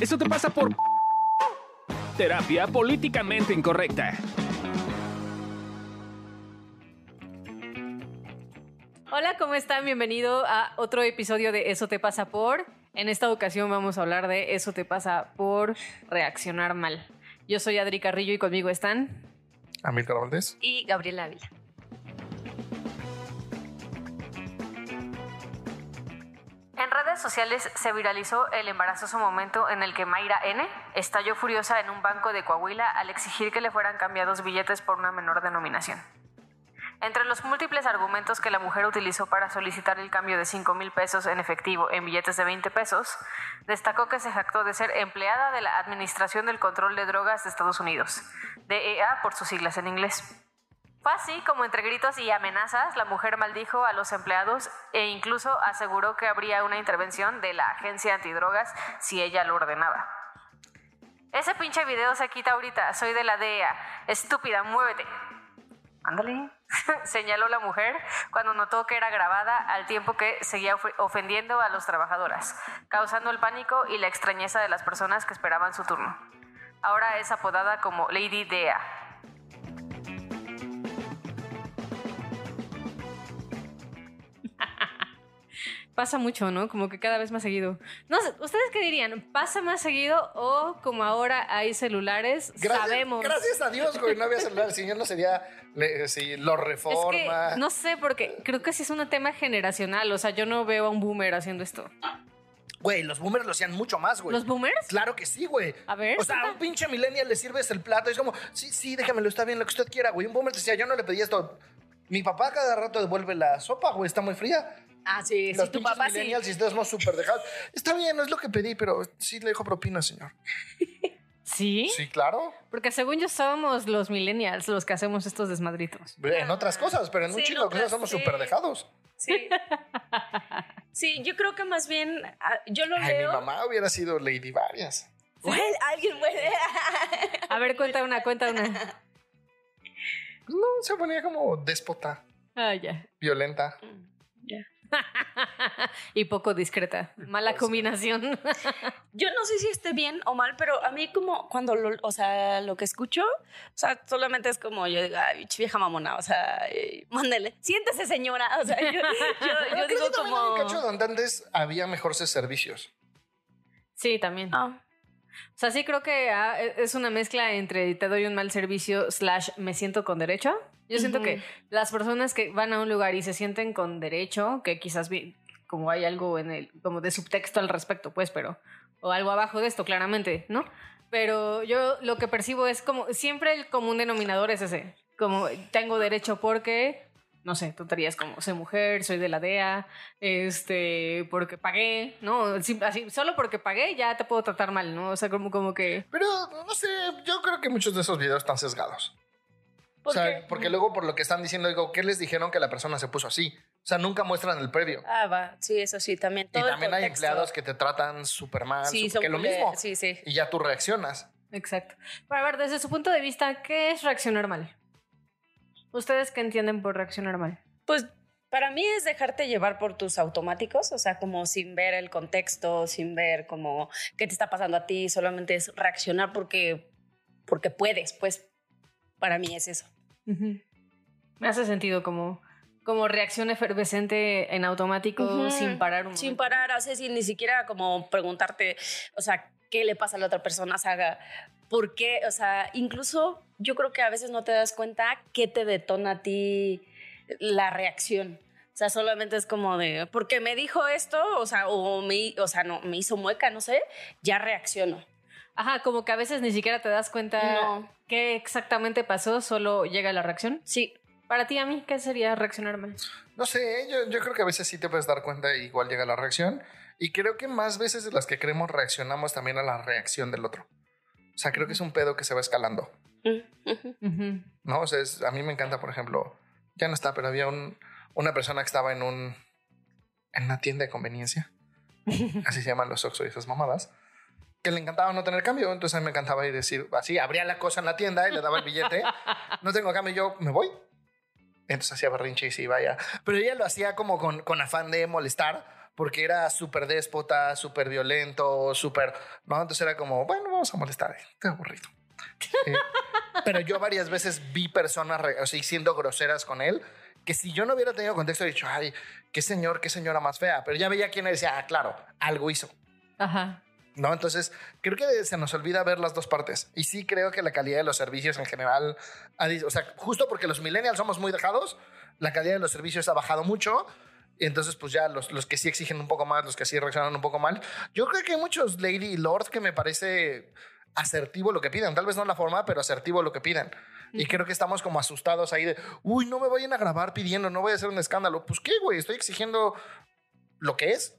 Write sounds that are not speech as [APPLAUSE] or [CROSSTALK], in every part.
Eso te pasa por terapia políticamente incorrecta. Hola, ¿cómo están? Bienvenido a otro episodio de Eso te pasa por. En esta ocasión vamos a hablar de Eso te pasa por reaccionar mal. Yo soy Adri Carrillo y conmigo están Amílcar Valdés. y Gabriela Ávila. Redes sociales se viralizó el embarazoso momento en el que Mayra N. estalló furiosa en un banco de Coahuila al exigir que le fueran cambiados billetes por una menor denominación. Entre los múltiples argumentos que la mujer utilizó para solicitar el cambio de 5 mil pesos en efectivo en billetes de 20 pesos, destacó que se jactó de ser empleada de la Administración del Control de Drogas de Estados Unidos, DEA por sus siglas en inglés. Fue así como entre gritos y amenazas la mujer maldijo a los empleados e incluso aseguró que habría una intervención de la agencia antidrogas si ella lo ordenaba. Ese pinche video se quita ahorita, soy de la DEA. Estúpida, muévete. Ándale, [LAUGHS] señaló la mujer cuando notó que era grabada al tiempo que seguía of- ofendiendo a las trabajadoras, causando el pánico y la extrañeza de las personas que esperaban su turno. Ahora es apodada como Lady DEA. Pasa mucho, ¿no? Como que cada vez más seguido. No sé, ¿ustedes qué dirían? ¿Pasa más seguido o como ahora hay celulares, Gracias, sabemos? Gracias a Dios, güey, no había celular. Si yo no sería, le- si lo Es reforma. que no sé, porque creo que sí es un tema generacional. O sea, yo no veo a un boomer haciendo esto. Güey, los boomers lo hacían mucho más, güey. ¿Los boomers? Claro que sí, güey. A ver, O sea, a un pinche millennial le sirves el plato y es como, sí, sí, déjamelo, está bien, lo que usted quiera, güey. Un boomer te decía, yo no le pedí esto. Mi papá cada rato devuelve la sopa, güey, está muy fría. Ah, sí, Los sí, tu papá sí. millennials y ustedes somos súper dejados. Está bien, no es lo que pedí, pero sí le dejo propina, señor. [LAUGHS] ¿Sí? Sí, claro. Porque según yo somos los millennials los que hacemos estos desmadritos. En otras cosas, pero en un Sí, chingo de cosas somos sí. súper dejados. Sí. Sí, yo creo que más bien ah, yo lo Ay, mi mamá hubiera sido Lady Varias. Bueno, [LAUGHS] alguien puede. [LAUGHS] A ver, cuenta una, cuenta una. No, se ponía como déspota, Ah, ya. violenta. [LAUGHS] y poco discreta. Mala combinación. [LAUGHS] Yo no sé si esté bien o mal, pero a mí como cuando lo, o sea, lo que escucho, o sea, solamente es como yo digo, ay, vieja mamona, o sea, mándele, siéntese señora, o sea, [LAUGHS] yo, yo, yo creo digo como... un cacho donde antes había mejores servicios. sí, también. Ah, O sea, sí creo que ah, es una mezcla entre te doy un mal servicio slash me siento con derecho. Yo siento Ujú. que las personas que van a un lugar y se sienten con derecho, que quizás como hay algo en el, como de subtexto al respecto, pues, pero, o algo abajo de esto, claramente, ¿no? Pero yo lo que percibo es como, siempre el común denominador es ese, como tengo derecho porque, no sé, tonterías como soy mujer, soy de la DEA, este, porque pagué, ¿no? Así, solo porque pagué ya te puedo tratar mal, ¿no? O sea, como, como que... Pero no sé, yo creo que muchos de esos videos están sesgados. O ¿por sea, qué? porque luego por lo que están diciendo, digo, ¿qué les dijeron que la persona se puso así? O sea, nunca muestran el previo. Ah, va, sí, eso sí, también. y Todo el también hay empleados que te tratan súper mal, Sí, que lo mismo. Sí, sí. Y ya tú reaccionas. Exacto. Pero a ver, desde su punto de vista, ¿qué es reaccionar mal? ¿Ustedes qué entienden por reaccionar mal? Pues para mí es dejarte llevar por tus automáticos, o sea, como sin ver el contexto, sin ver como qué te está pasando a ti, solamente es reaccionar porque, porque puedes, pues para mí es eso. Me hace sentido como, como reacción efervescente en automático sin parar un Sin momento. parar, o sea, sin ni siquiera como preguntarte, o sea, qué le pasa a la otra persona, o sea, por qué, o sea, incluso yo creo que a veces no te das cuenta qué te detona a ti la reacción. O sea, solamente es como de, porque me dijo esto, o sea, o me, o sea, no, me hizo mueca, no sé, ya reacciono. Ajá, como que a veces ni siquiera te das cuenta No. qué exactamente pasó, solo llega la reacción. Sí, Para ti, a mí, ¿qué sería reaccionar mal? No sé, yo, yo creo que a veces sí te puedes dar cuenta y igual llega la reacción. Y creo que más veces de las que creemos reaccionamos también a la reacción del otro. O sea, creo que es un pedo que se va escalando. Mm. ¿no? O sea, es- a mí me encanta, por ejemplo, ya no está, pero había un, una persona que estaba en un en una tienda de conveniencia, [LAUGHS] así se llaman los Oxxo y esas mamadas, que le encantaba no tener cambio, entonces a mí me encantaba ir y decir, así, abría la cosa en la tienda y le daba el billete, [LAUGHS] no tengo cambio, yo me voy. Entonces hacía berrinche y sí, vaya. Pero ella lo hacía como con, con afán de molestar, porque era súper déspota, súper violento, súper, ¿no? Entonces era como, bueno, vamos a molestar, qué aburrido. Eh, pero yo varias veces vi personas así siendo groseras con él, que si yo no hubiera tenido contexto, he dicho, ay, qué señor, qué señora más fea, pero ya veía quién decía, ah, claro, algo hizo. Ajá. ¿no? Entonces, creo que se nos olvida ver las dos partes. Y sí creo que la calidad de los servicios en general, o sea, justo porque los millennials somos muy dejados, la calidad de los servicios ha bajado mucho. Entonces, pues ya los, los que sí exigen un poco más, los que sí reaccionan un poco mal. Yo creo que hay muchos Lady y Lord que me parece asertivo lo que piden. Tal vez no la forma, pero asertivo lo que piden. Y creo que estamos como asustados ahí de, uy, no me vayan a grabar pidiendo, no voy a hacer un escándalo. Pues qué, güey, estoy exigiendo lo que es.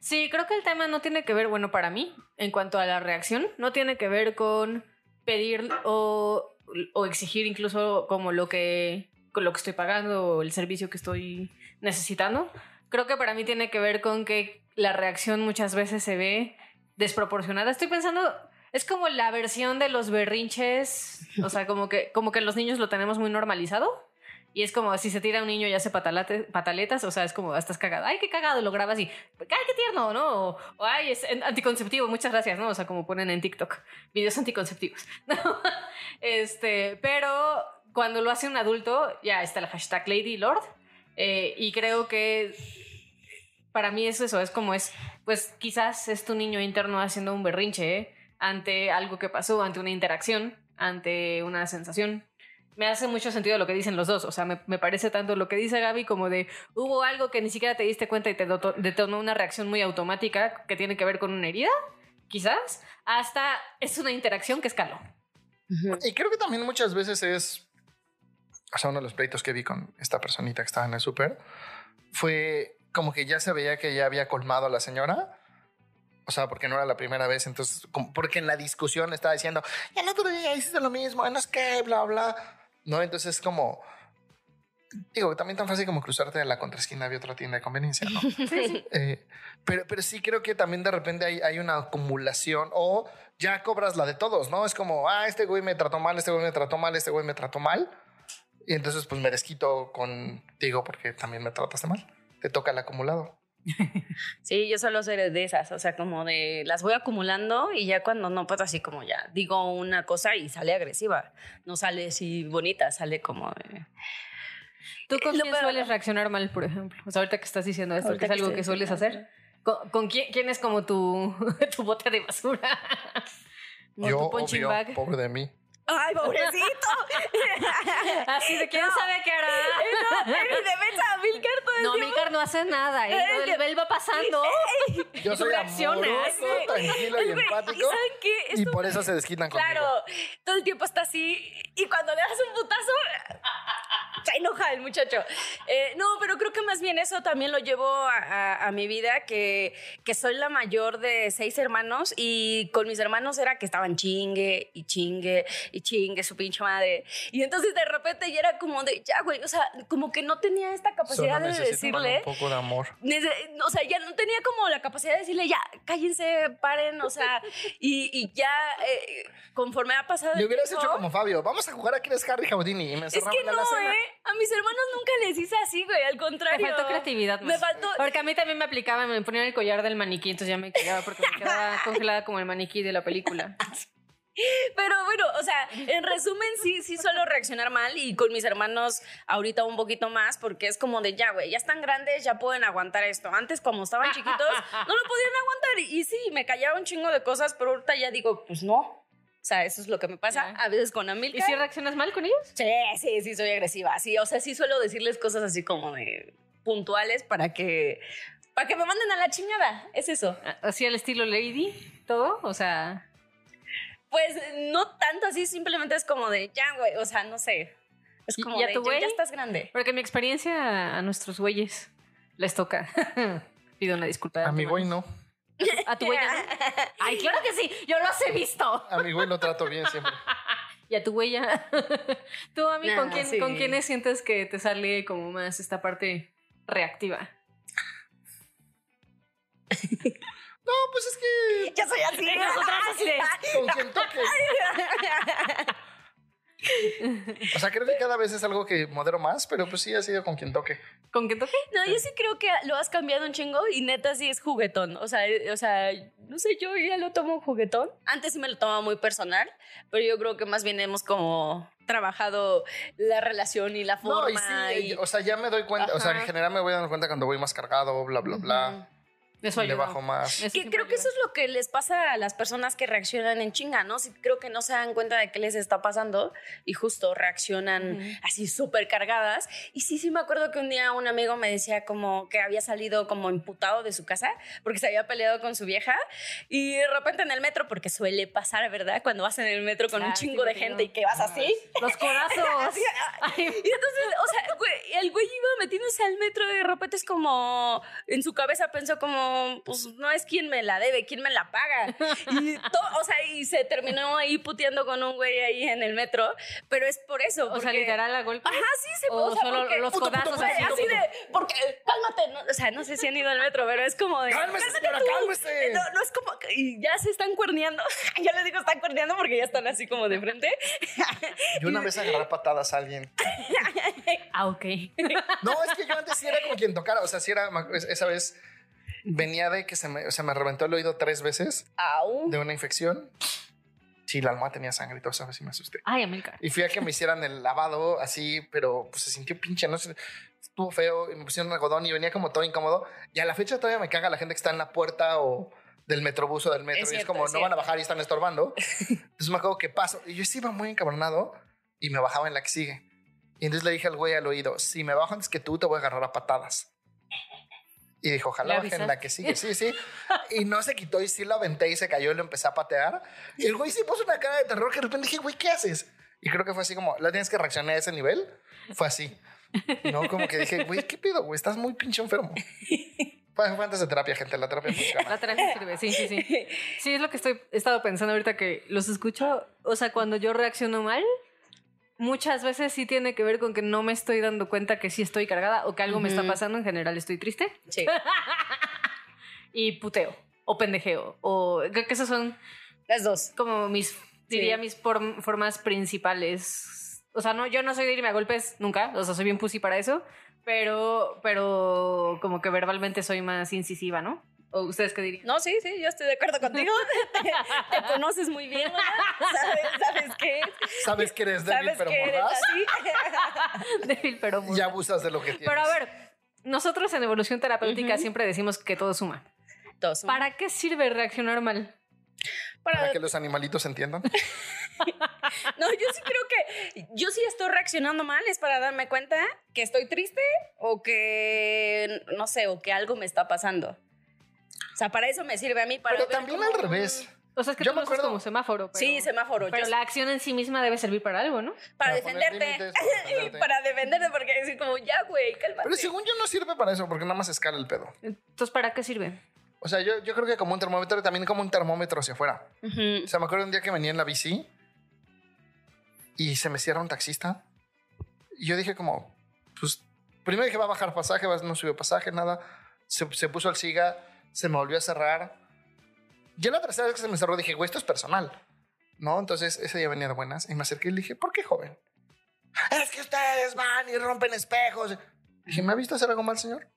Sí, creo que el tema no tiene que ver, bueno, para mí, en cuanto a la reacción, no tiene que ver con pedir o, o exigir incluso como lo que, con lo que estoy pagando o el servicio que estoy necesitando. Creo que para mí tiene que ver con que la reacción muchas veces se ve desproporcionada. Estoy pensando, es como la versión de los berrinches, o sea, como que, como que los niños lo tenemos muy normalizado. Y es como si se tira un niño y hace pataletas, o sea, es como, estás cagado. Ay, qué cagado, lo grabas y, ay, qué tierno, ¿no? O, ay, es anticonceptivo, muchas gracias, ¿no? O sea, como ponen en TikTok, videos anticonceptivos. [LAUGHS] Este, pero cuando lo hace un adulto, ya está el hashtag Lady Lord. Eh, y creo que para mí es eso, es como es, pues quizás es tu niño interno haciendo un berrinche ¿eh? ante algo que pasó, ante una interacción, ante una sensación me hace mucho sentido lo que dicen los dos. O sea, me, parece tanto lo que dice Gaby como de hubo algo que ni siquiera te diste cuenta y te detonó una reacción muy automática que tiene que ver con una herida, quizás, hasta es una interacción que escaló. Y creo que también muchas veces es, o sea, uno de los pleitos que vi con esta personita que estaba en el súper fue como que ya se veía que ya había colmado a la señora. O sea, porque no era la primera vez, entonces, porque en la discusión estaba diciendo, ya el otro día hiciste lo mismo, no es que, bla, bla. ¿no? Entonces es como, digo, también tan fácil como cruzarte de la contraesquina de otra tienda de conveniencia, ¿no? [LAUGHS] Eh, pero, pero sí creo que también de repente hay, hay, una acumulación o ya cobras la de todos, ¿no? Es como, ah, este güey me trató mal, este güey me trató mal, este güey me trató mal. Y entonces pues me desquito contigo porque también me trataste mal. Te toca el acumulado. [LAUGHS] Sí, yo solo soy de esas, o sea, como de las voy acumulando y ya cuando no, pues así como ya digo una cosa y sale agresiva, no sale así bonita, sale como ¿Tú con quién sueles reaccionar mal, por ejemplo? O sea, ahorita que estás diciendo esto, que es algo que, sueles hacer. ¿Con, quién, quién, es como tu, [LAUGHS] tu bote de basura? Yo, obvio, pobre de mí. ¡Ay, pobrecito! [LAUGHS] Así de quién sabe qué hará. No, en defensa, Milcar todo No, Milcar no hace nada. Él, él, él va pasando. Yo soy amoroso, tranquilo y empático. ¿Y, y por eso se desquitan conmigo. Claro, todo el tiempo está así. Y cuando le das un putazo, se enoja el muchacho. Eh, no, pero creo que más bien eso también lo llevo a, a, mi vida, que, que soy la mayor de seis hermanos y con mis hermanos era que estaban chingue y chingue y chingue su pinche madre. Y entonces de repente ya era como de, ya, güey, o sea, como que no tenía esta capacidad de decirle. Un poco de amor. O sea, ya no tenía como la capacidad de decirle, ya, cállense, paren, o sea, [LAUGHS] y, y ya eh, conforme ha pasado. Le hubieras hecho como Fabio, vamos a jugar a quién es Harry Houdini y me Es que no, ¿eh? A mis hermanos nunca les hice así, güey, al contrario. Me faltó creatividad. Me faltó. Porque a mí también me aplicaba, me ponían el collar del maniquí, entonces ya me quedaba porque me quedaba [LAUGHS] congelada como el maniquí de la película. [LAUGHS] Pero bueno, o sea, en resumen, sí, sí suelo reaccionar mal y con mis hermanos ahorita un poquito más porque es como de ya, güey, ya están grandes, ya pueden aguantar esto. Antes, como estaban [LAUGHS] chiquitos, no lo podían aguantar y, sí, me callaba un chingo de cosas, pero ahorita ya digo, pues no. O sea, eso es lo que me pasa a veces con Amilcar. ¿Y si reaccionas mal con ellos? Sí, sí, sí, soy agresiva. Sí, o sea, sí suelo decirles cosas así como de puntuales para que para que me manden a la chingada. Es eso. Así al estilo Lady, todo, o sea, pues no tanto así, simplemente es como de, ya, güey, o sea, no sé. Es como de, tu ya, estás grande. Porque mi experiencia a nuestros güeyes les toca. [LAUGHS] Pido una disculpa. A mi güey no. ¿A tu güey no? [LAUGHS] Ay, claro que sí, yo los he visto. A mi güey lo trato bien siempre. [LAUGHS] ¿Y a tu güey ya? ¿Tú, a mí, ¿con, quién, ¿con quiénes sientes que te sale como más esta parte reactiva? No, pues es que. [LAUGHS] Ya soy así. [LAUGHS] Nosotras así de. [LAUGHS] Con quien toque. O sea, creo que cada vez es algo que modero más, pero pues sí ha sido con quien toque. ¿Con qué toque? No, yo sí creo que lo has cambiado un chingo y neta sí es juguetón. O sea, eh, o sea, no sé, yo ya lo tomo juguetón. Antes sí me lo tomaba muy personal, pero yo creo que más bien hemos como trabajado la relación y la forma. No, y sí, y- o sea, ya me doy cuenta, o sea, en general me voy dando cuenta cuando voy más cargado, bla, bla, bla. Eso Le bajo más. Eso Que creo que ayuda. eso es lo que les pasa a las personas que reaccionan en chinga, ¿no? Sí, creo que no se dan cuenta de qué les está pasando y justo reaccionan Ujú. así súper cargadas. Y sí, sí me acuerdo que un día un amigo me decía como que había salido como imputado de su casa porque se había peleado con su vieja y de repente en el metro, porque suele pasar, ¿verdad? Cuando vas en el metro con un Ah, sí, chingo de porque gente no. y que vas así. Los codazos. [LAUGHS] Y entonces, o sea, güey, el güey iba metiéndose al metro y de repente es como, en su cabeza pensó como, pues no es quien me la debe, quién me la paga. [LAUGHS] Y todo, o sea, y se terminó ahí puteando con un güey ahí en el metro, pero es por eso. O sea, literal a golpe. Ajá, sí, se O o sea, solo porque- los puto, codazos puto, así, de, porque, cálmate, no, o sea, no sé si han ido al metro, pero es como de, ¡Cálmese, "Cálmate señora, tú". cálmese! No, no es como, y ya se están cuerneando, [LAUGHS] yo les digo están cuerneando porque ya están así como de frente. Yo una vez agarré patadas a alguien. [LAUGHS] Ah, ok. No, es que yo antes sí era con quien tocara. O sea, sí era. Esa vez venía de que se me, se me reventó el oído tres veces Au. de una infección. Sí, la almohada tenía sangre y todo eso, a ver si me asusté. Ay, Amilcar. Y fui a que me hicieran el lavado así, pero pues se sintió pinche, no sé, estuvo feo. Y me pusieron algodón y venía como todo incómodo. Y a la fecha todavía me caga la gente que está en la puerta o del metrobús o del metro. Es y es cierto, como, es no van a cierto. bajar y están estorbando. [LAUGHS] Entonces me acuerdo que paso. Y yo sí iba muy encabronado y me bajaba en la que sigue. Y entonces le dije al güey al oído, si me bajo antes que tú, te voy a agarrar a patadas. Y dijo, ojalá ¿Le baje en avisaste? la que sigue. Sí, sí. Y no se quitó y sí lo aventé y se cayó y lo empecé a patear. Y el güey sí puso una cara de terror que de repente dije, güey, ¿qué haces? Y creo que fue así como, ¿la tienes que reaccionar a ese nivel? Fue así. No, como que dije, güey, ¿qué pido, güey? Estás muy pinche enfermo. Fue antes de terapia, gente. La terapia funciona. La terapia sirve, sí, sí, sí. Sí, es lo que estoy, he estado pensando ahorita que los escucho. O sea, cuando yo reacciono mal, muchas veces sí tiene que ver con que no me estoy dando cuenta que sí estoy cargada o que algo me está pasando. En general estoy triste Sí. [LAUGHS] y puteo o pendejeo. O creo que esas son Las dos. como mis, diría, mis form- formas principales. O sea, no, yo no soy de irme a golpes nunca. O sea, soy bien pussy para eso. Pero, pero como que verbalmente soy más incisiva, ¿no? ¿O ustedes qué dirían? No, sí, sí, yo estoy de acuerdo contigo. [LAUGHS] te, te conoces muy bien, ¿verdad? ¿Sabes, sabes qué? Sabes que eres débil, ¿Sabes pero que eres mordaz. así? [LAUGHS] Débil, pero muy- Y abusas de lo que tienes. Pero a ver, nosotros en evolución terapéutica siempre decimos que todo suma. Dos. ¿Para qué sirve reaccionar mal? Para- Para que los animalitos entiendan. [LAUGHS] No, yo sí creo que yo sí estoy reaccionando mal, es para darme cuenta que estoy triste o que, no sé, o que algo me está pasando. O sea, para eso me sirve a mí. Para Pero ver también cómo- al revés. O sea, es que Yo tú me lo usas acuerdo- como semáforo. Pero, Sí, semáforo. Pero yo- la acción en sí misma debe servir para algo, ¿no? para, defenderte. para [LAUGHS] defenderte. para defenderte, porque decir como, ya, güey, cálmate. Pero según yo no sirve para eso, porque nada más escala el pedo. Entonces, ¿para qué sirve? O sea, yo, yo creo que como un termómetro, también como un termómetro hacia afuera. O sea, me acuerdo un día que venía en la bici y se me cierra un taxista. Y yo dije como, pues, primero dije va a bajar pasaje, va- no subió pasaje, nada. Se, se puso el siga, se me volvió a cerrar. Ya la tercera vez que se me cerró dije, güey, esto es personal. ¿No? Entonces ese día venía de buenas y me acerqué y le dije, ¿por qué joven? Es que ustedes van y rompen espejos. Dije, ¿me ha visto hacer algo mal, señor?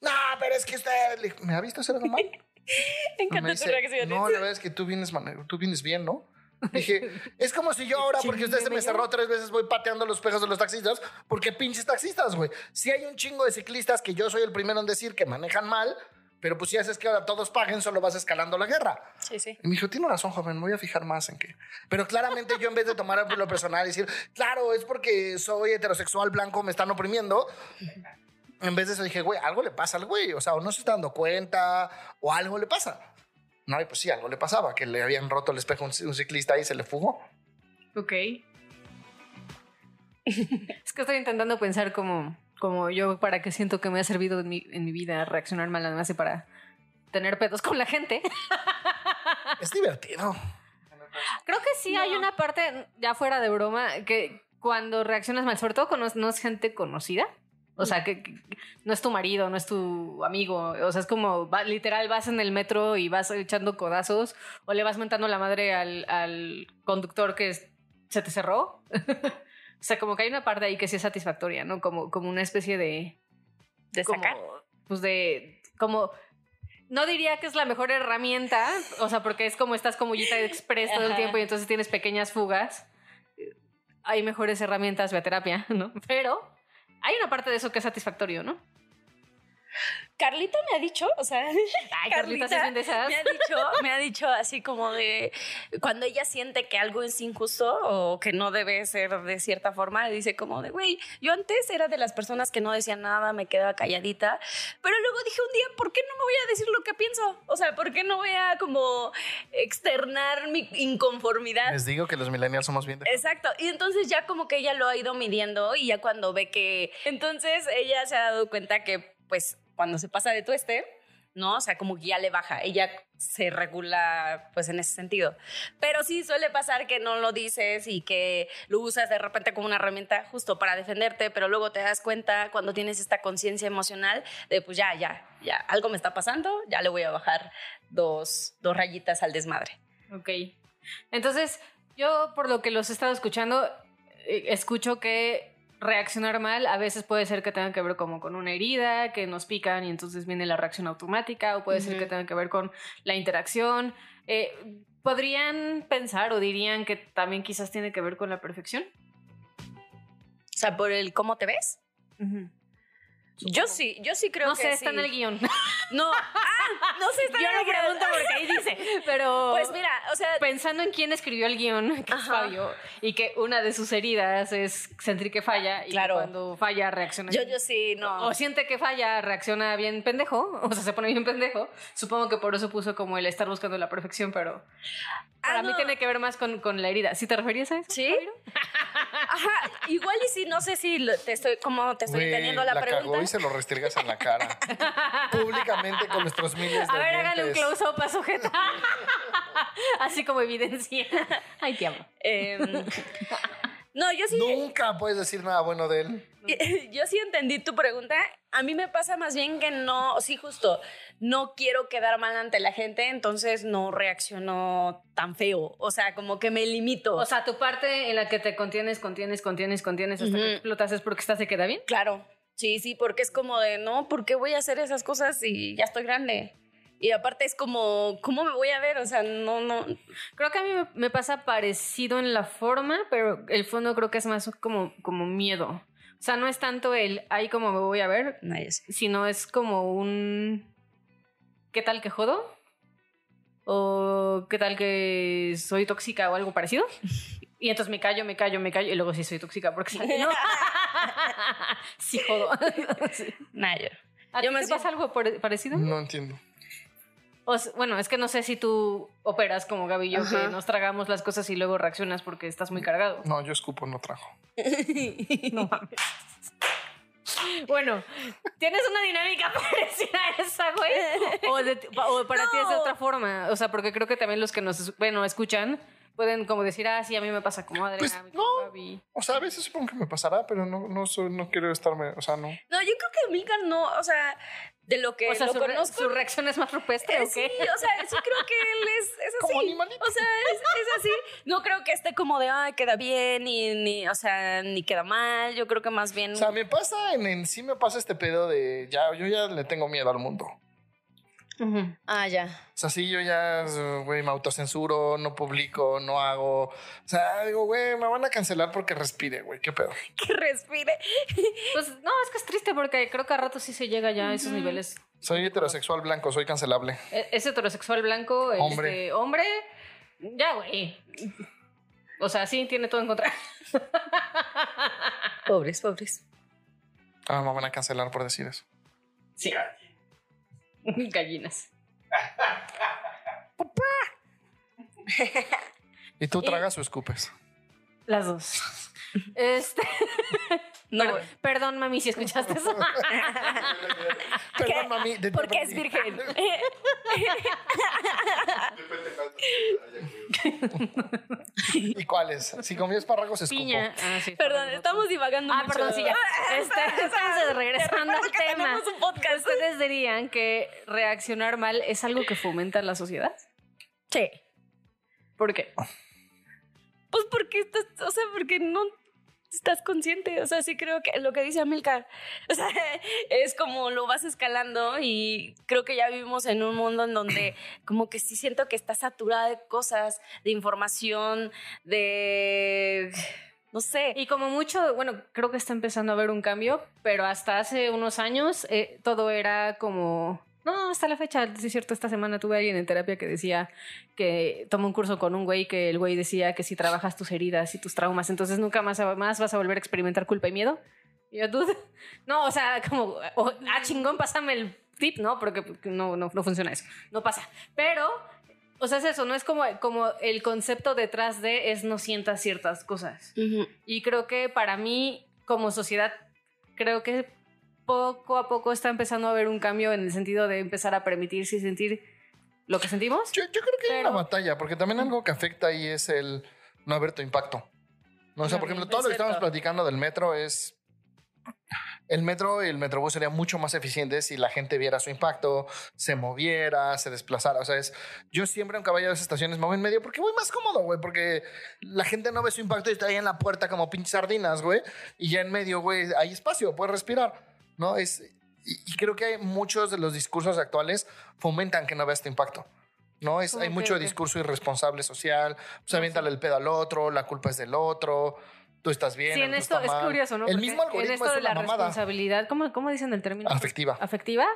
No, pero es que usted... Le dije, ¿Me ha visto hacer algo mal? Me [LAUGHS] Me encanta tu reacción. No, la verdad es que tú vienes, tú vienes bien, ¿no? [LAUGHS] Dije, es como si yo ahora, porque usted se me cerró tres veces, voy pateando los espejos de los taxistas, porque pinches taxistas, güey. Si hay un chingo de ciclistas que yo soy el primero en decir que manejan mal, pero pues si haces que ahora todos paguen, solo vas escalando la guerra. Sí, sí. Y me dijo, tiene razón, joven, me voy a fijar más en que. Pero claramente yo en vez de tomar [LAUGHS] lo personal y decir, claro, es porque soy heterosexual blanco, me están oprimiendo. En vez de eso dije, güey, algo le pasa al güey. O sea, o no se está dando cuenta, o algo le pasa. No, y pues sí, algo le pasaba, que le habían roto el espejo a un, un ciclista y se le fugó. Ok. [LAUGHS] es que estoy intentando pensar como, como yo para qué siento que me ha servido en mi, en mi vida reaccionar mal, además de para tener pedos con la gente. Es divertido. Creo que sí hay una parte, ya fuera de broma, que cuando reaccionas mal, sobre todo cuando no es gente conocida, o sea, que, que no es tu marido, no es tu amigo, o sea, es como va- literal vas en el metro y vas echando codazos o le vas mentando la madre al, al conductor que es- se te cerró. [LAUGHS] o sea, como que hay una parte ahí que sí es satisfactoria, ¿no? Como, como una especie de... De como, sacar. Pues de... Como... No diría que es la mejor herramienta, o sea, porque es como estás como Yita Express todo el tiempo y entonces tienes pequeñas fugas. Hay mejores herramientas, a terapia, [LAUGHS] ¿no? Pero hay una parte de eso que es satisfactorio, ¿no? Carlita me ha dicho, o sea, [LAUGHS] Ay, Carlita, ¿sí es bien de esas? me ha dicho, me ha dicho así como de cuando ella siente que algo es injusto o que no debe ser de cierta forma, dice como de, güey, yo antes era de las personas que no decía nada, me quedaba calladita, pero luego dije un día, ¿por qué no me voy a decir lo que pienso? O sea, ¿por qué no voy a como externar mi inconformidad? Les digo que los millennials somos bien de... Exacto. Y entonces ya como que ella lo ha ido midiendo y ya cuando ve que... Entonces ella se ha dado cuenta que pues cuando se pasa de tueste, ¿no? O sea, como que ya le baja, ella se regula pues en ese sentido. Pero sí suele pasar que no lo dices y que lo usas de repente como una herramienta justo para defenderte, pero luego te das cuenta cuando tienes esta conciencia emocional de pues ya, ya, ya, algo me está pasando, ya le voy a bajar dos, dos rayitas al desmadre. Ok. Entonces, yo por lo que los he estado escuchando, eh, escucho que reaccionar mal a veces puede ser que tenga que ver como con una herida, que nos pican y entonces viene la reacción automática, o puede ser que tenga que ver con la interacción. Eh, ¿Podrían pensar o dirían que también quizás tiene que ver con la perfección? O sea, por el cómo te ves. Yo sí, yo sí creo no que sé, sí. está en el guion. No, ah, [LAUGHS] no sé, está Yo pregunto porque ahí dice, [LAUGHS] pero... Pues mira, o sea, Pensando en quién escribió el guion, que es. Fabio, y que una de sus heridas es sentir que falla, y Claro. cuando falla reacciona yo, bien. yo sí, no. O siente que falla, reacciona bien pendejo, o sea, se pone bien pendejo. Supongo que por eso puso como el estar buscando la perfección, pero para Ah, mí no. tiene que ver más con, con la herida. ¿Sí te referías a eso? ¿Sí? [LAUGHS] Ajá, igual y sí, no sé si lo- te estoy, como te estoy Güey, entendiendo la, la cagó pregunta. y se lo restriegas en la cara. [LAUGHS] Públicamente con nuestros miles de A ver, háganle un close-up a sujeta. [LAUGHS] Así como evidencia. Ay, te amo. Em, no, yo sí, Nunca puedes decir nada bueno de él. [LAUGHS] yo sí entendí tu pregunta. A mí me pasa más bien que no, sí, justo, no quiero quedar mal ante la gente, entonces no reacciono tan feo. O sea, como que me limito. O sea, tu parte en la que te contienes, contienes, contienes, contienes hasta que Ujú. explotas es porque estás se queda bien. Claro, sí, sí, porque es como de, no, ¿por qué voy a hacer esas cosas si ya estoy grande? Y aparte es como, ¿cómo me voy a ver? O sea, no, no. Creo que a mí me, pasa parecido en la forma, pero el fondo creo que es más como, como miedo. O sea, no es tanto el ahí como me voy a ver, No, sino es como un ¿qué tal que jodo? O ¿qué tal que soy tóxica o algo parecido? [LAUGHS] Y entonces me callo, me callo, me callo y luego sí soy tóxica porque sí, ¿no? [LAUGHS] sí jodo. Sí. Nah, yo. ¿A Yo ti más te pasa algo parecido? No entiendo. O bueno, es que no sé si tú operas como Gaby y yo, Ajá. que nos tragamos las cosas y luego reaccionas porque estás muy cargado. No, yo escupo, no trajo. [LAUGHS] No mames. Bueno, ¿tienes una dinámica [LAUGHS] parecida a esa, güey? O, de- o para ti es de otra forma. O sea, porque creo que también los que nos bueno, escuchan pueden como decir, ah, sí, a mí me pasa como Adriana, Pues, a mí no. como Gaby. O sea, a veces supongo que me pasará, pero no, no, soy- no quiero estarme, o sea, no. No, yo creo que Milka no, o sea, de lo que O sea, lo su, re- conozco. su reacción es más rupestre, eh, ¿o sí, qué? o sea, sí creo que él es, es así. Como animalito. O sea, es, es así. No creo que esté como de, ay, queda bien, ni, ni, o sea, ni queda mal. Yo creo que más bien. O sea, me pasa en, en sí me pasa este pedo de ya, yo ya le tengo miedo al mundo. Ah, ya. O sea, sí, yo ya, güey, me autocensuro, no publico, no hago. O sea, digo, güey, me van a cancelar porque respire, güey, qué pedo. [LAUGHS] Que respire. [LAUGHS] Pues no, es que es triste porque creo que a rato sí se llega ya a esos niveles. Soy heterosexual blanco, soy cancelable. E- Es heterosexual blanco, Hombre. este, hombre, ya, güey. O sea, sí, tiene todo en contra. Pobres, pobres. Ah, me van a cancelar por decir eso. Sí. [LAUGHS] Gallinas. ¿Y tú tragas o escupes? Las dos. [LAUGHS] Este. No, Per- perdón, mami, si escuchaste eso. [LAUGHS] Perdón, mami. de- porque es virgen. ¿Y cuáles? Si comí espárragos, escupo. Piña. Ah, sí. Perdón, estamos divagando Ah, mucho. perdón, sí, ya. Este, [LAUGHS] entonces, regresando al tema. tenemos un podcast. ¿Ustedes dirían que reaccionar mal es algo que fomenta la sociedad? Sí. ¿Por qué? Pues porque estás, o sea, porque no estás consciente. O sea, sí creo que lo que dice Amilcar, [LAUGHS] o sea, es como lo vas escalando y creo que ya vivimos en un mundo en donde [CLEARS THROAT] como que sí siento que está saturada de cosas, de información, de no sé. Y como mucho, bueno, creo que está empezando a haber un cambio, pero hasta hace unos años eh, todo era como... No, hasta la fecha, es cierto, esta semana tuve a alguien en terapia que decía que tomó un curso con un güey que el güey decía que si trabajas tus heridas y tus traumas, entonces nunca más, más vas a volver a experimentar culpa y miedo. Y yo, dude, no, o sea, como, ah, chingón, pásame el tip, ¿no? Porque no, no, no funciona eso, no pasa. Pero o sea, es eso, no es como, como el concepto detrás de es no sientas ciertas cosas. Y creo que para mí, como sociedad, creo que poco a poco está empezando a haber un cambio en el sentido de empezar a permitirse y sentir lo que sentimos. Yo, creo que hay una batalla, porque también algo que afecta ahí es el no haber tu impacto. No, o sea, por ejemplo, todo lo que estamos platicando del metro es el metro y el metrobús sería mucho más eficiente si la gente viera su impacto, se moviera, se desplazara. O sea, es, yo siempre, aunque vaya a las estaciones, me voy en medio porque voy más cómodo, güey, porque la gente no ve su impacto y está ahí en la puerta como pinches sardinas, güey, y ya en medio, güey, hay espacio, puedes respirar, ¿no? Es, y, creo que hay muchos de los discursos actuales fomentan que no veas tu impacto. ¿no? Es, hay mucho discurso irresponsable social, pues aviéntale el pedo al otro, la culpa es del otro, tú estás bien. Sí, en esto es curioso, ¿no? El mismo algoritmo en esto de la responsabilidad, ¿cómo, ¿cómo dicen el término? Afectiva. ¿Afectiva?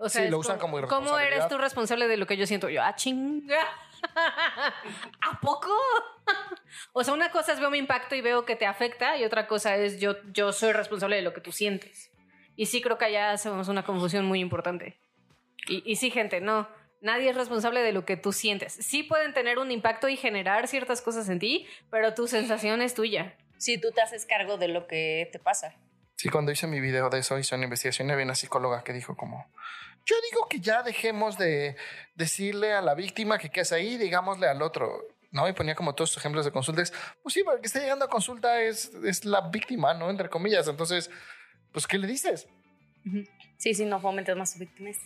O sea, sí, lo usan como, ¿Cómo eres tú responsable de lo que yo siento? Yo, ah, chinga. [LAUGHS] ¿A poco? [LAUGHS] o sea, una cosa es veo mi impacto y veo que te afecta y otra cosa es yo, yo soy responsable de lo que tú sientes. Y sí creo que allá hacemos una confusión muy importante. Y, y sí, gente, no. Nadie es responsable de lo que tú sientes. Sí pueden tener un impacto y generar ciertas cosas en ti, pero tu sensación es tuya si tú te haces cargo de lo que te pasa. Sí, cuando hice mi video de eso, hice una investigación y había una psicóloga que dijo como, yo digo que ya dejemos de decirle a la víctima que qué es ahí, digámosle al otro. ¿no? Y ponía como todos ejemplos de consultas. Pues sí, porque que está llegando a consulta es, es la víctima, ¿no? Entre comillas. Entonces, pues, ¿qué le dices? Sí, sí, no fomentes más víctimas.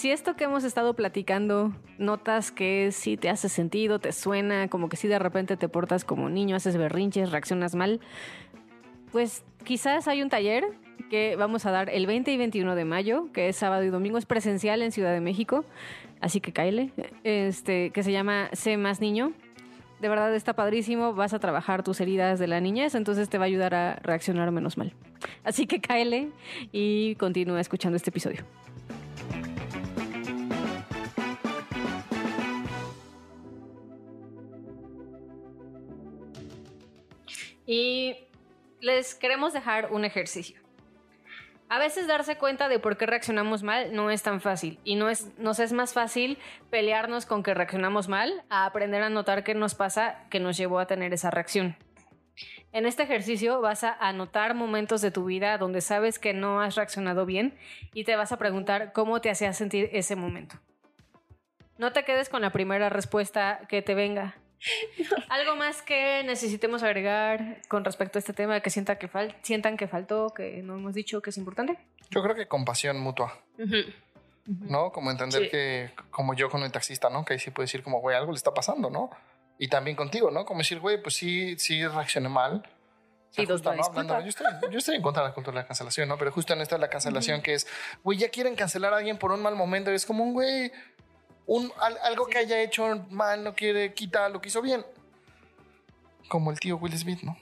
si esto que hemos estado platicando notas que sí te hace sentido, te suena, como que si de repente te portas como niño, haces berrinches, reaccionas mal, pues quizás hay un taller que vamos a dar el 20 y 21 de mayo, que es sábado y domingo, es presencial en Ciudad de México, así que cáele, este, que se llama Sé más niño. De verdad está padrísimo, vas a trabajar tus heridas de la niñez, entonces te va a ayudar a reaccionar menos mal. Así que cáele y continúa escuchando este episodio. Y les queremos dejar un ejercicio. A veces darse cuenta de por qué reaccionamos mal no es tan fácil y no es, nos es más fácil pelearnos con que reaccionamos mal a aprender a notar qué nos pasa que nos llevó a tener esa reacción. En este ejercicio vas a anotar momentos de tu vida donde sabes que no has reaccionado bien y te vas a preguntar cómo te hacía sentir ese momento. No te quedes con la primera respuesta que te venga. ¿Algo más que necesitemos agregar con respecto a este tema que, sienta que sientan que faltó, que no hemos dicho que es importante? Yo creo que compasión mutua. ¿No? Como entender que, como yo con el taxista, ¿no? Que ahí sí puede decir como, güey, algo le está pasando, ¿no? Y también contigo, ¿no? Como decir, güey, pues sí, sí reaccioné mal. Sí, yo, estoy, yo, estoy, en contra de la cultura de la cancelación, ¿no? Pero justo en esta de la cancelación que es, güey, ya quieren cancelar a alguien por un mal momento. Y es como un güey, un, algo que haya hecho mal no quiere quitar lo que hizo bien. Como el tío Will Smith, ¿no?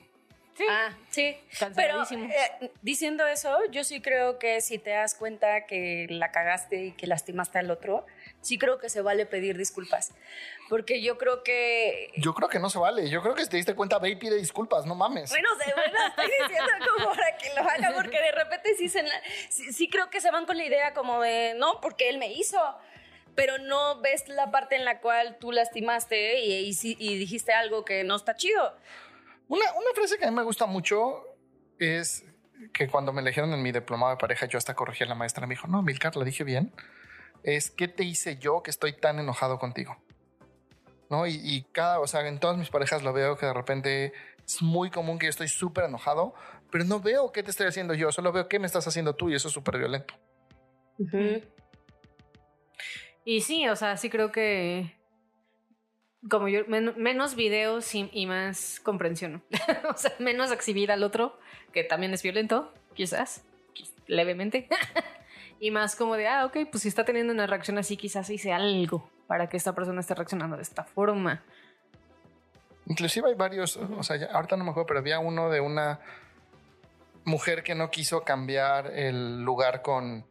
Sí. Ah, sí. Pero eh, diciendo eso, yo sí creo que si te das cuenta que la cagaste y que lastimaste al otro, sí creo que se vale pedir disculpas. Porque yo creo que. Yo creo que no se vale. Yo creo que si te diste cuenta, ve y pide disculpas, no mames. Bueno, se bueno, estoy diciendo como [LAUGHS] para que lo haga, porque de repente sí, se, sí, sí creo que se van con la idea como de, no, porque él me hizo pero no ves la parte en la cual tú lastimaste y, y, dijiste algo que no está chido. Una, una, frase que a mí me gusta mucho es que cuando me eligieron en mi diplomado de pareja, yo hasta corregí a la maestra. Me dijo, no, Milcar, lo dije bien. Es, ¿qué te hice yo que estoy tan enojado contigo? ¿No? Y, y, cada, o sea, en todas mis parejas lo veo que de repente es muy común que yo estoy súper enojado, pero no veo qué te estoy haciendo yo, solo veo qué me estás haciendo tú y eso es súper violento. Y sí, o sea, sí creo que como yo, menos videos y, más comprensión. [LAUGHS] o sea, menos exhibir al otro, que también es violento, quizás, levemente. [LAUGHS] y más como de, ah, ok, pues si está teniendo una reacción así, quizás hice algo para que esta persona esté reaccionando de esta forma. Inclusive hay varios, o sea, ahorita no me acuerdo, pero había uno de una mujer que no quiso cambiar el lugar con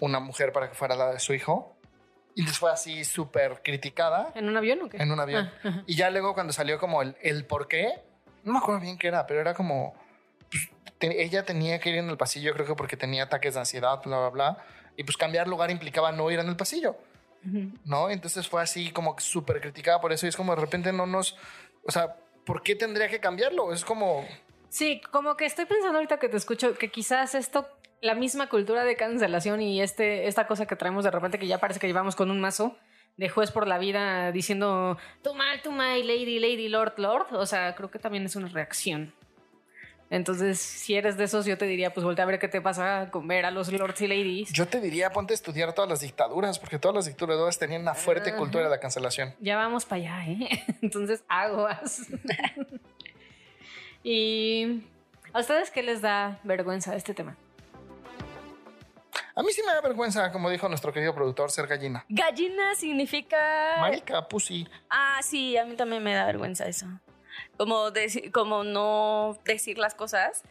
una mujer para que fuera la de su hijo. Y les fue así súper criticada. ¿En un avión o qué? En un avión. Ah, y ya luego cuando salió como el, el por qué, no me acuerdo bien qué era, pero era como... Pues, ella tenía que ir en el pasillo, creo que porque tenía ataques de ansiedad, bla, bla, bla. Y pues cambiar lugar implicaba no ir en el pasillo. ¿No? Entonces fue así como súper criticada por eso. Y es como de repente no nos... O sea, ¿por qué tendría que cambiarlo? Es como... Sí, como que estoy pensando ahorita que te escucho que quizás esto la misma cultura de cancelación y este, esta cosa que traemos de repente que ya parece que llevamos con un mazo de juez por la vida diciendo tú mal, tú mal, lady, lady, lord, lord. O sea, creo que también es una reacción. Entonces, si eres de esos, yo te diría, pues voltea a ver qué te pasa con ver a los lords y ladies. Yo te diría, ponte a estudiar todas las dictaduras, porque todas las dictaduras tenían una fuerte cultura de la cancelación. Ya vamos para allá, ¿eh? [LAUGHS] Entonces, aguas. [LAUGHS] y ¿a ustedes qué les da vergüenza este tema? A mí sí me da vergüenza, como dijo nuestro querido productor, ser gallina. Gallina significa. Marica, pussy. Ah, sí, a mí también me da vergüenza eso. Como, como no decir las cosas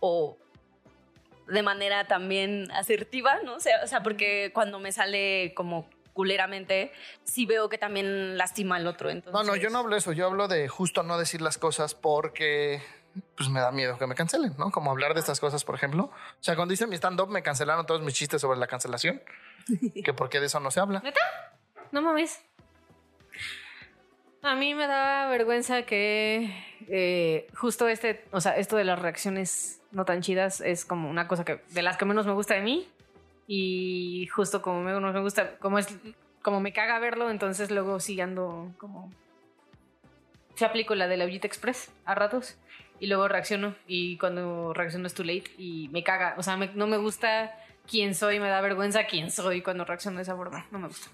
o de manera también asertiva, ¿no? O sea, o sea, porque cuando me sale como culeramente, sí veo que también lastima al otro. Entonces... No, no, yo no hablo eso. Yo hablo de justo no decir las cosas porque pues me da miedo que me cancelen, ¿no? Como hablar de estas cosas, por ejemplo. O sea, cuando hice mi stand-up me cancelaron todos mis chistes sobre la cancelación. [LAUGHS] que porque de eso no se habla. ¿Neta? No mames. A mí me da vergüenza que eh, justo este, o sea, esto de las reacciones no tan chidas es como una cosa que de las que menos me gusta de mí. Y justo como menos me gusta, como es, como me caga verlo, entonces luego sí ando como se aplico la de la Beauty Express a ratos y luego reacciono y cuando reacciono es too late y me caga. O sea, no me gusta quién soy, me da vergüenza quién soy cuando reacciono de esa forma. No me gusta.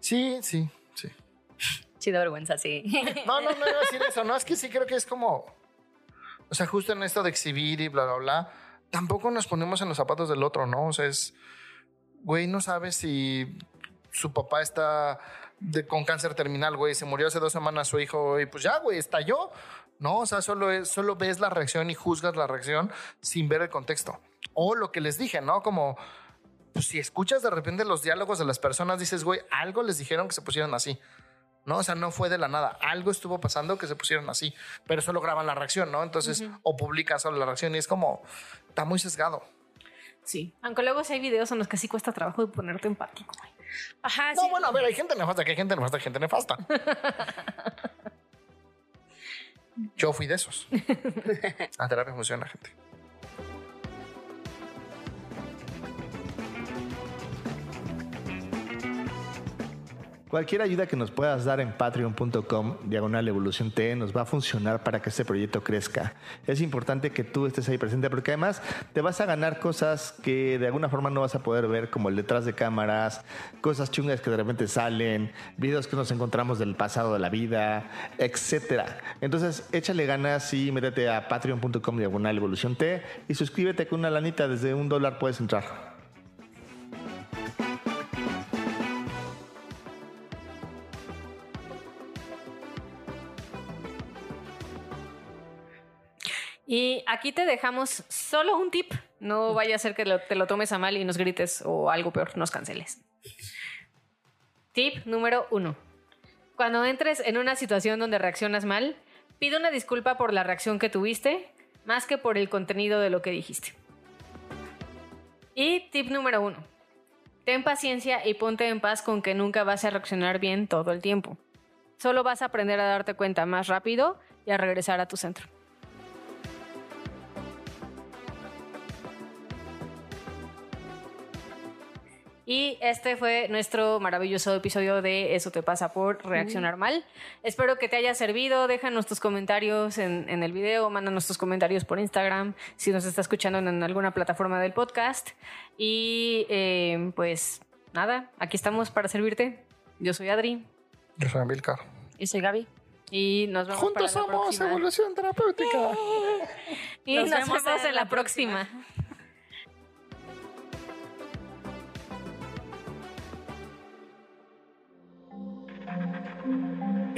Sí, sí, sí. Sí, da vergüenza, sí. [LAUGHS] No, no, no iba a decir eso. No, es que sí creo que es como. O sea, justo en esto de exhibir y bla, bla, bla. Tampoco nos ponemos en los zapatos del otro, ¿no? O sea, es. Güey, no sabes si su papá está con cáncer terminal, güey, se murió hace dos semanas su hijo y pues ya, güey, estalló. No, o sea, solo, es, solo ves la reacción y juzgas la reacción sin ver el contexto. O lo que les dije, ¿no? Como pues, si escuchas de repente los diálogos de las personas, dices, güey, algo les dijeron que se pusieran así. ¿no? O sea, no fue de la nada. Algo estuvo pasando que se pusieron así, pero solo graban la reacción, ¿no? Entonces, o publican solo la reacción y es como, está muy sesgado. Sí, aunque luego si hay videos en los que sí cuesta trabajo de ponerte empático. Ajá, no, bueno, a ver, hay gente nefasta, que hay gente nefasta, hay gente nefasta. [LAUGHS] Yo fui de esos. A terapia funciona, gente. Cualquier ayuda que nos puedas dar en patreon.com, diagonal evolución T, nos va a funcionar para que este proyecto crezca. Es importante que tú estés ahí presente porque además te vas a ganar cosas que de alguna forma no vas a poder ver, como el detrás de cámaras, cosas chungas que de repente salen, videos que nos encontramos del pasado de la vida, etc. Entonces, échale ganas y métete a patreon.com, diagonal evolución T y suscríbete con una lanita, desde un dólar puedes entrar. Y aquí te dejamos solo un tip. No vaya a ser que te lo tomes a mal y nos grites o algo peor, nos canceles. Tip número uno. Cuando entres en una situación donde reaccionas mal, pide una disculpa por la reacción que tuviste, más que por el contenido de lo que dijiste. Y tip número uno. Ten paciencia y ponte en paz con que nunca vas a reaccionar bien todo el tiempo. Solo vas a aprender a darte cuenta más rápido y a regresar a tu centro. Y este fue nuestro maravilloso episodio de Eso te pasa por reaccionar mal. Espero que te haya servido. Déjanos tus comentarios en, en el video, mándanos tus comentarios por Instagram si nos está escuchando en alguna plataforma del podcast. Y eh, pues nada, aquí estamos para servirte. Yo soy Adri. Yo soy Amilcar. Y soy Gaby. Y nos vemos Juntos para la somos próxima. evolución terapéutica. [LAUGHS] Y nos, vemos, en la próxima.